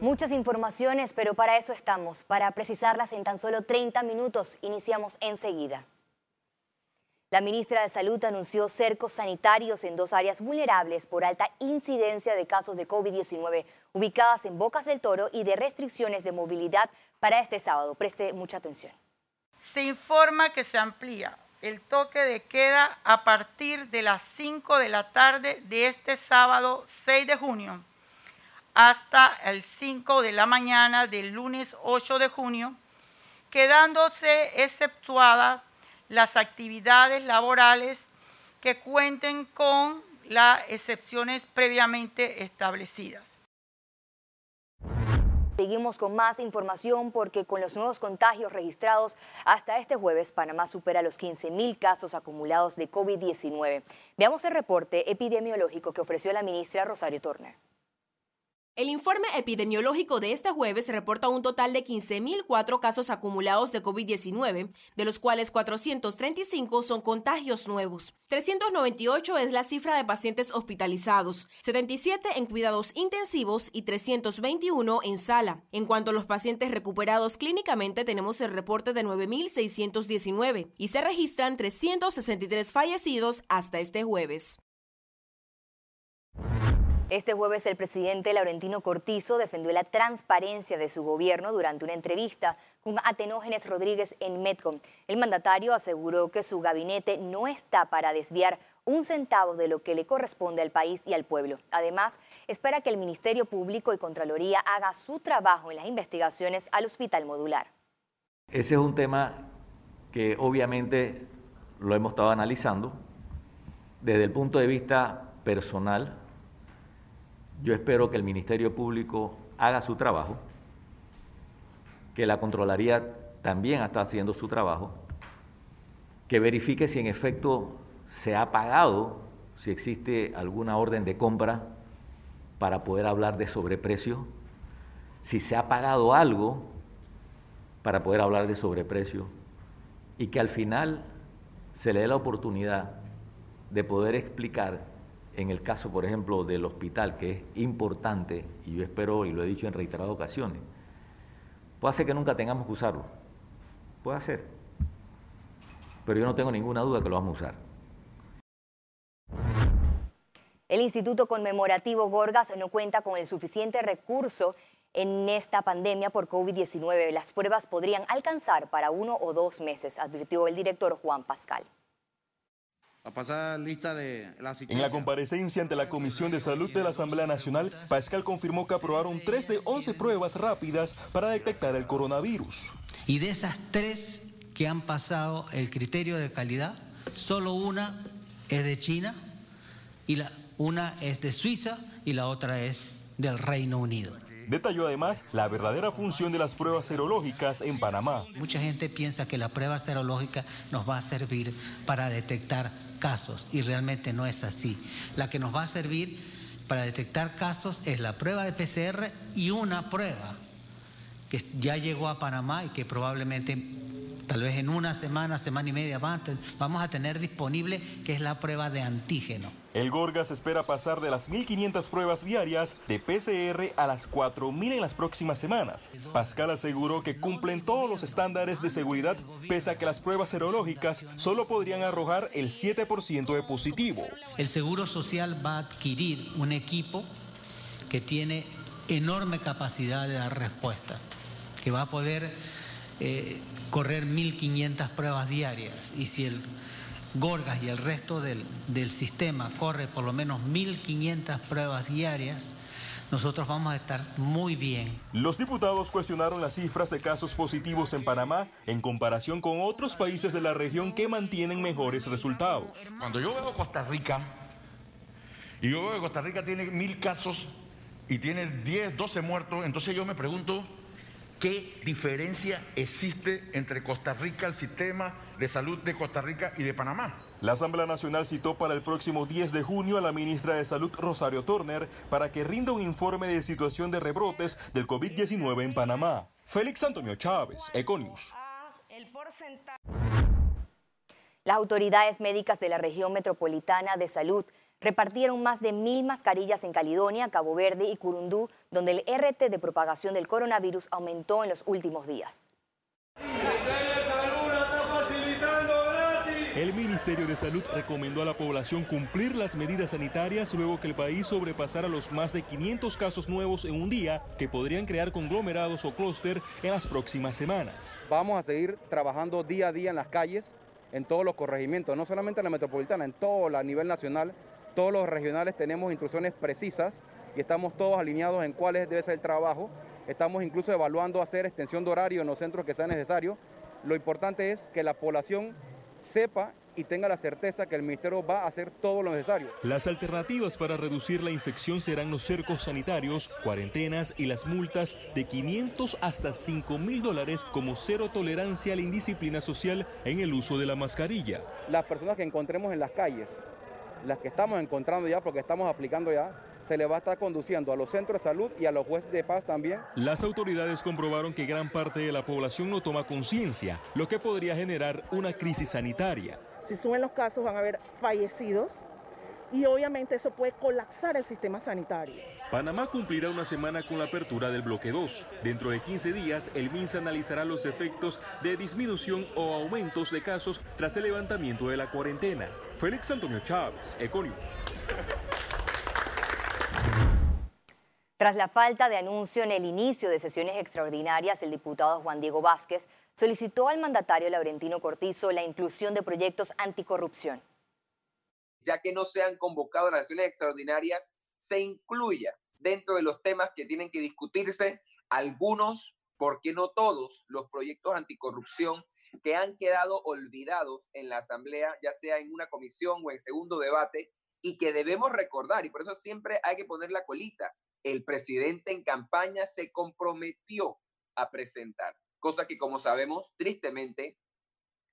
Muchas informaciones, pero para eso estamos, para precisarlas en tan solo 30 minutos. Iniciamos enseguida. La ministra de Salud anunció cercos sanitarios en dos áreas vulnerables por alta incidencia de casos de COVID-19 ubicadas en Bocas del Toro y de restricciones de movilidad para este sábado. Preste mucha atención. Se informa que se amplía el toque de queda a partir de las 5 de la tarde de este sábado 6 de junio hasta el 5 de la mañana del lunes 8 de junio, quedándose exceptuada las actividades laborales que cuenten con las excepciones previamente establecidas. Seguimos con más información porque con los nuevos contagios registrados hasta este jueves, Panamá supera los 15 mil casos acumulados de COVID-19. Veamos el reporte epidemiológico que ofreció la ministra Rosario Turner. El informe epidemiológico de este jueves reporta un total de 15.004 casos acumulados de COVID-19, de los cuales 435 son contagios nuevos. 398 es la cifra de pacientes hospitalizados, 77 en cuidados intensivos y 321 en sala. En cuanto a los pacientes recuperados clínicamente, tenemos el reporte de 9.619 y se registran 363 fallecidos hasta este jueves. Este jueves el presidente Laurentino Cortizo defendió la transparencia de su gobierno durante una entrevista con Atenógenes Rodríguez en Medcom. El mandatario aseguró que su gabinete no está para desviar un centavo de lo que le corresponde al país y al pueblo. Además, espera que el Ministerio Público y Contraloría haga su trabajo en las investigaciones al hospital modular. Ese es un tema que obviamente lo hemos estado analizando desde el punto de vista personal yo espero que el Ministerio Público haga su trabajo, que la Contraloría también está haciendo su trabajo, que verifique si en efecto se ha pagado, si existe alguna orden de compra para poder hablar de sobreprecio, si se ha pagado algo para poder hablar de sobreprecio y que al final se le dé la oportunidad de poder explicar en el caso, por ejemplo, del hospital, que es importante, y yo espero, y lo he dicho en reiteradas ocasiones, puede ser que nunca tengamos que usarlo. Puede ser. Pero yo no tengo ninguna duda que lo vamos a usar. El Instituto Conmemorativo Gorgas no cuenta con el suficiente recurso en esta pandemia por COVID-19. Las pruebas podrían alcanzar para uno o dos meses, advirtió el director Juan Pascal. Lista de En la comparecencia ante la Comisión de Salud de la Asamblea Nacional, Pascal confirmó que aprobaron tres de 11 pruebas rápidas para detectar el coronavirus. Y de esas tres que han pasado el criterio de calidad, solo una es de China y la, una es de Suiza y la otra es del Reino Unido. Detalló además la verdadera función de las pruebas serológicas en Panamá. Mucha gente piensa que la prueba serológica nos va a servir para detectar casos y realmente no es así. La que nos va a servir para detectar casos es la prueba de PCR y una prueba que ya llegó a Panamá y que probablemente tal vez en una semana, semana y media vamos a tener disponible, que es la prueba de antígeno. El Gorgas espera pasar de las 1.500 pruebas diarias de PCR a las 4.000 en las próximas semanas. Pascal aseguró que cumplen todos los estándares de seguridad, pese a que las pruebas serológicas solo podrían arrojar el 7% de positivo. El Seguro Social va a adquirir un equipo que tiene enorme capacidad de dar respuesta, que va a poder eh, correr 1.500 pruebas diarias y si el Gorgas y el resto del, del sistema corre por lo menos 1.500 pruebas diarias, nosotros vamos a estar muy bien. Los diputados cuestionaron las cifras de casos positivos en Panamá en comparación con otros países de la región que mantienen mejores resultados. Cuando yo veo Costa Rica, y yo veo que Costa Rica tiene mil casos y tiene 10, 12 muertos, entonces yo me pregunto, ¿Qué diferencia existe entre Costa Rica, el sistema de salud de Costa Rica y de Panamá? La Asamblea Nacional citó para el próximo 10 de junio a la ministra de Salud Rosario Turner para que rinda un informe de situación de rebrotes del COVID-19 en Panamá. Félix Antonio Chávez, Econius. Las autoridades médicas de la región metropolitana de salud repartieron más de mil mascarillas en Caledonia, Cabo Verde y Curundú, donde el RT de propagación del coronavirus aumentó en los últimos días. El Ministerio de Salud recomendó a la población cumplir las medidas sanitarias luego que el país sobrepasara los más de 500 casos nuevos en un día que podrían crear conglomerados o clúster en las próximas semanas. Vamos a seguir trabajando día a día en las calles, en todos los corregimientos, no solamente en la metropolitana, en todo a nivel nacional. Todos los regionales tenemos instrucciones precisas y estamos todos alineados en cuál debe ser el trabajo. Estamos incluso evaluando hacer extensión de horario en los centros que sea necesario. Lo importante es que la población sepa y tenga la certeza que el ministerio va a hacer todo lo necesario. Las alternativas para reducir la infección serán los cercos sanitarios, cuarentenas y las multas de 500 hasta 5 mil dólares como cero tolerancia a la indisciplina social en el uso de la mascarilla. Las personas que encontremos en las calles, las que estamos encontrando ya porque estamos aplicando ya, se le va a estar conduciendo a los centros de salud y a los jueces de paz también. Las autoridades comprobaron que gran parte de la población no toma conciencia, lo que podría generar una crisis sanitaria. Si suben los casos van a haber fallecidos y obviamente eso puede colapsar el sistema sanitario. Panamá cumplirá una semana con la apertura del bloque 2. Dentro de 15 días, el MINSA analizará los efectos de disminución o aumentos de casos tras el levantamiento de la cuarentena. Félix Antonio Chávez, Econius. Tras la falta de anuncio en el inicio de sesiones extraordinarias, el diputado Juan Diego Vázquez solicitó al mandatario Laurentino Cortizo la inclusión de proyectos anticorrupción. Ya que no se han convocado las sesiones extraordinarias, se incluya dentro de los temas que tienen que discutirse algunos, porque no todos, los proyectos anticorrupción que han quedado olvidados en la Asamblea, ya sea en una comisión o en segundo debate, y que debemos recordar, y por eso siempre hay que poner la colita, el presidente en campaña se comprometió a presentar, cosa que como sabemos, tristemente,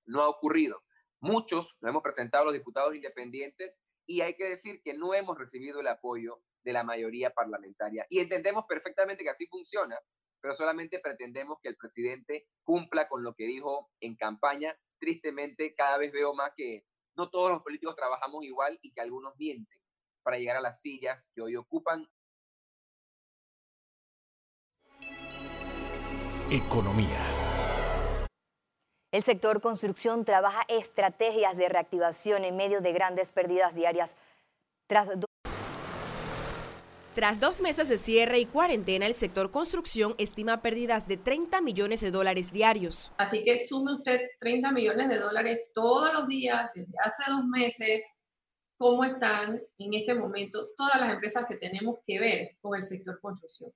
no ha ocurrido. Muchos lo hemos presentado los diputados independientes y hay que decir que no hemos recibido el apoyo de la mayoría parlamentaria. Y entendemos perfectamente que así funciona, pero solamente pretendemos que el presidente cumpla con lo que dijo en campaña. Tristemente, cada vez veo más que no todos los políticos trabajamos igual y que algunos mienten para llegar a las sillas que hoy ocupan Economía. El sector construcción trabaja estrategias de reactivación en medio de grandes pérdidas diarias. Tras, Tras dos meses de cierre y cuarentena, el sector construcción estima pérdidas de 30 millones de dólares diarios. Así que sume usted 30 millones de dólares todos los días desde hace dos meses. ¿Cómo están en este momento todas las empresas que tenemos que ver con el sector construcción?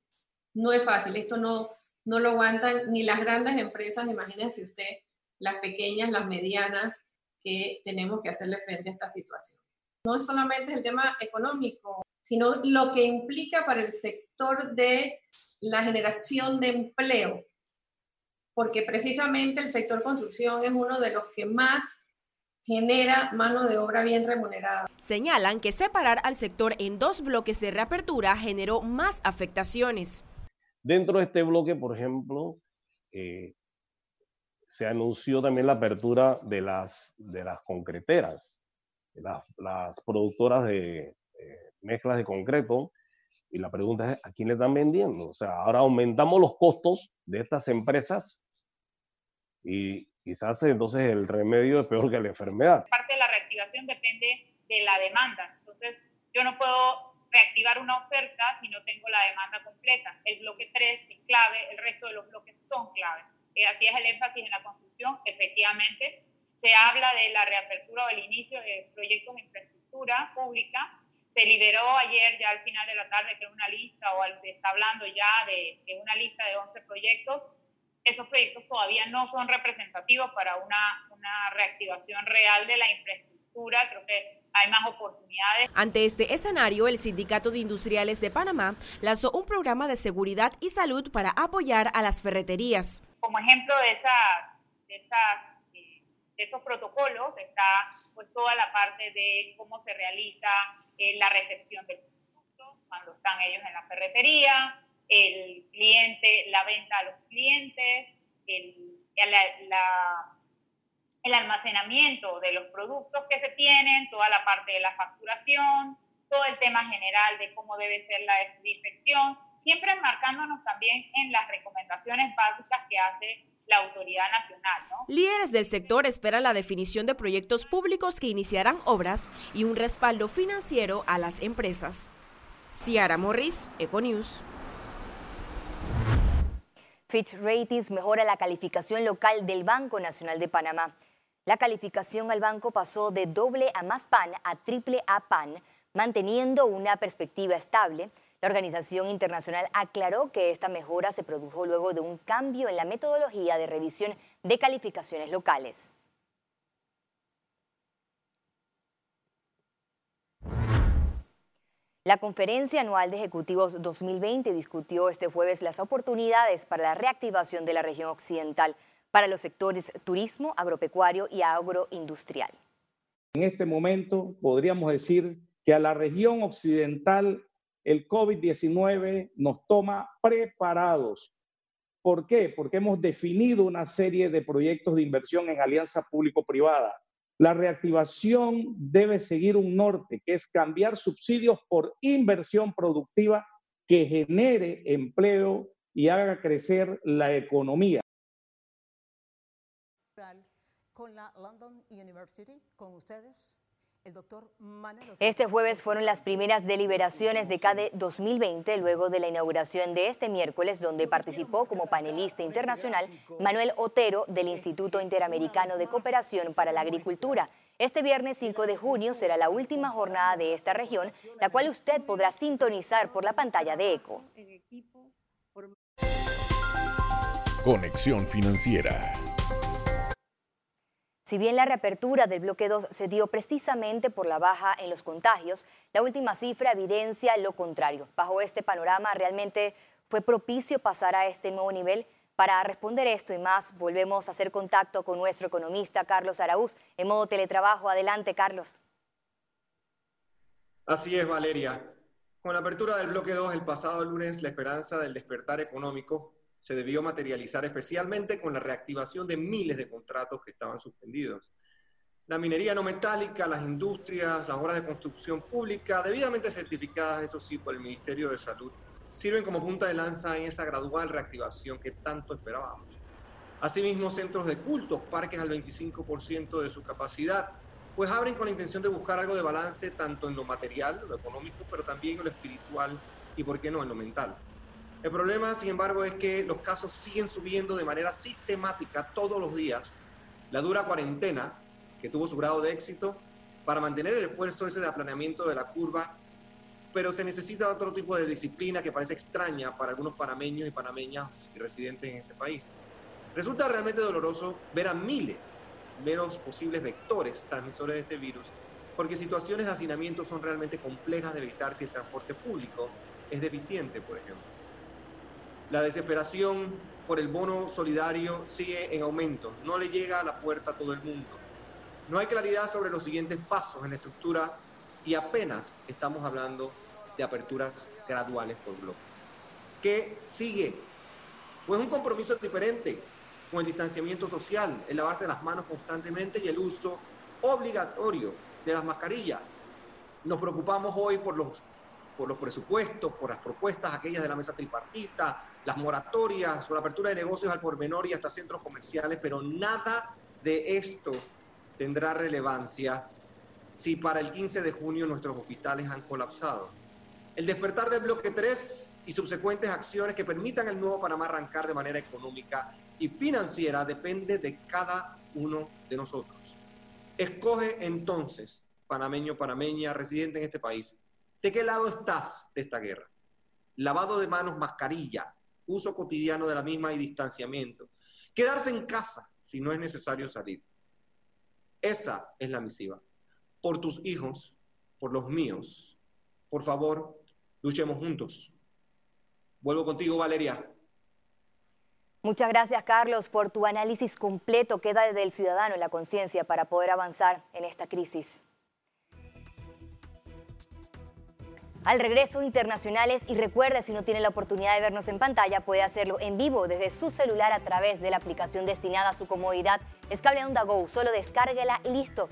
No es fácil, esto no, no lo aguantan ni las grandes empresas, imagínense usted, las pequeñas, las medianas, que tenemos que hacerle frente a esta situación. No es solamente el tema económico, sino lo que implica para el sector de la generación de empleo, porque precisamente el sector construcción es uno de los que más genera mano de obra bien remunerada. Señalan que separar al sector en dos bloques de reapertura generó más afectaciones. Dentro de este bloque, por ejemplo, eh, se anunció también la apertura de las, de las concreteras, las, las productoras de mezclas de concreto. Y la pregunta es, ¿a quién le están vendiendo? O sea, ahora aumentamos los costos de estas empresas y quizás entonces el remedio es peor que la enfermedad. Parte de la reactivación depende de la demanda. Entonces, yo no puedo reactivar una oferta si no tengo la demanda completa. El bloque 3 es clave, el resto de los bloques son claves. Eh, así es el énfasis en la construcción. Efectivamente, se habla de la reapertura o el inicio de proyectos de infraestructura pública. Se liberó ayer, ya al final de la tarde, que es una lista, o se está hablando ya de, de una lista de 11 proyectos. Esos proyectos todavía no son representativos para una, una reactivación real de la infraestructura. Creo que hay más oportunidades. Ante este escenario, el Sindicato de Industriales de Panamá lanzó un programa de seguridad y salud para apoyar a las ferreterías. Como ejemplo de, esas, de, esas, eh, de esos protocolos está pues toda la parte de cómo se realiza eh, la recepción del producto cuando están ellos en la ferretería, el cliente, la venta a los clientes, el, la, la el almacenamiento de los productos que se tienen, toda la parte de la facturación, todo el tema general de cómo debe ser la desinfección, siempre marcándonos también en las recomendaciones básicas que hace la autoridad nacional. Líderes del sector esperan la definición de proyectos públicos que iniciarán obras y un respaldo financiero a las empresas. Ciara Morris, Econews. Fitch Ratings mejora la calificación local del Banco Nacional de Panamá. La calificación al banco pasó de doble a más PAN a triple A PAN, manteniendo una perspectiva estable. La organización internacional aclaró que esta mejora se produjo luego de un cambio en la metodología de revisión de calificaciones locales. La Conferencia Anual de Ejecutivos 2020 discutió este jueves las oportunidades para la reactivación de la región occidental para los sectores turismo, agropecuario y agroindustrial. En este momento podríamos decir que a la región occidental el COVID-19 nos toma preparados. ¿Por qué? Porque hemos definido una serie de proyectos de inversión en alianza público-privada. La reactivación debe seguir un norte, que es cambiar subsidios por inversión productiva que genere empleo y haga crecer la economía. Con la London University, con ustedes, este jueves fueron las primeras deliberaciones de CADE 2020 luego de la inauguración de este miércoles donde participó como panelista internacional Manuel Otero del Instituto Interamericano de Cooperación para la Agricultura. Este viernes 5 de junio será la última jornada de esta región, la cual usted podrá sintonizar por la pantalla de ECO. Conexión Financiera. Si bien la reapertura del bloque 2 se dio precisamente por la baja en los contagios, la última cifra evidencia lo contrario. Bajo este panorama, ¿realmente fue propicio pasar a este nuevo nivel? Para responder esto y más, volvemos a hacer contacto con nuestro economista Carlos Araúz en modo teletrabajo. Adelante, Carlos. Así es, Valeria. Con la apertura del bloque 2 el pasado lunes, la esperanza del despertar económico se debió materializar especialmente con la reactivación de miles de contratos que estaban suspendidos. La minería no metálica, las industrias, las obras de construcción pública, debidamente certificadas, eso sí, por el Ministerio de Salud, sirven como punta de lanza en esa gradual reactivación que tanto esperábamos. Asimismo, centros de cultos, parques al 25% de su capacidad, pues abren con la intención de buscar algo de balance tanto en lo material, lo económico, pero también en lo espiritual y, por qué no, en lo mental. El problema, sin embargo, es que los casos siguen subiendo de manera sistemática todos los días. La dura cuarentena, que tuvo su grado de éxito, para mantener el esfuerzo ese de aplaneamiento de la curva, pero se necesita otro tipo de disciplina que parece extraña para algunos panameños y panameñas residentes en este país. Resulta realmente doloroso ver a miles menos posibles vectores transmisores de este virus, porque situaciones de hacinamiento son realmente complejas de evitar si el transporte público es deficiente, por ejemplo. La desesperación por el bono solidario sigue en aumento, no le llega a la puerta a todo el mundo. No hay claridad sobre los siguientes pasos en la estructura y apenas estamos hablando de aperturas graduales por bloques. ¿Qué sigue? Pues un compromiso diferente con el distanciamiento social, el lavarse las manos constantemente y el uso obligatorio de las mascarillas. Nos preocupamos hoy por los, por los presupuestos, por las propuestas aquellas de la mesa tripartita, las moratorias o la apertura de negocios al por menor y hasta centros comerciales, pero nada de esto tendrá relevancia si para el 15 de junio nuestros hospitales han colapsado. El despertar del bloque 3 y subsecuentes acciones que permitan al nuevo Panamá arrancar de manera económica y financiera depende de cada uno de nosotros. Escoge entonces, panameño, panameña, residente en este país, ¿de qué lado estás de esta guerra? Lavado de manos, mascarilla, uso cotidiano de la misma y distanciamiento. Quedarse en casa si no es necesario salir. Esa es la misiva. Por tus hijos, por los míos. Por favor, luchemos juntos. Vuelvo contigo, Valeria. Muchas gracias, Carlos, por tu análisis completo. Queda desde el ciudadano en la conciencia para poder avanzar en esta crisis. Al regreso, internacionales y recuerde, si no tiene la oportunidad de vernos en pantalla, puede hacerlo en vivo desde su celular a través de la aplicación destinada a su comodidad. Es Cable Onda Go, solo descárguela y listo.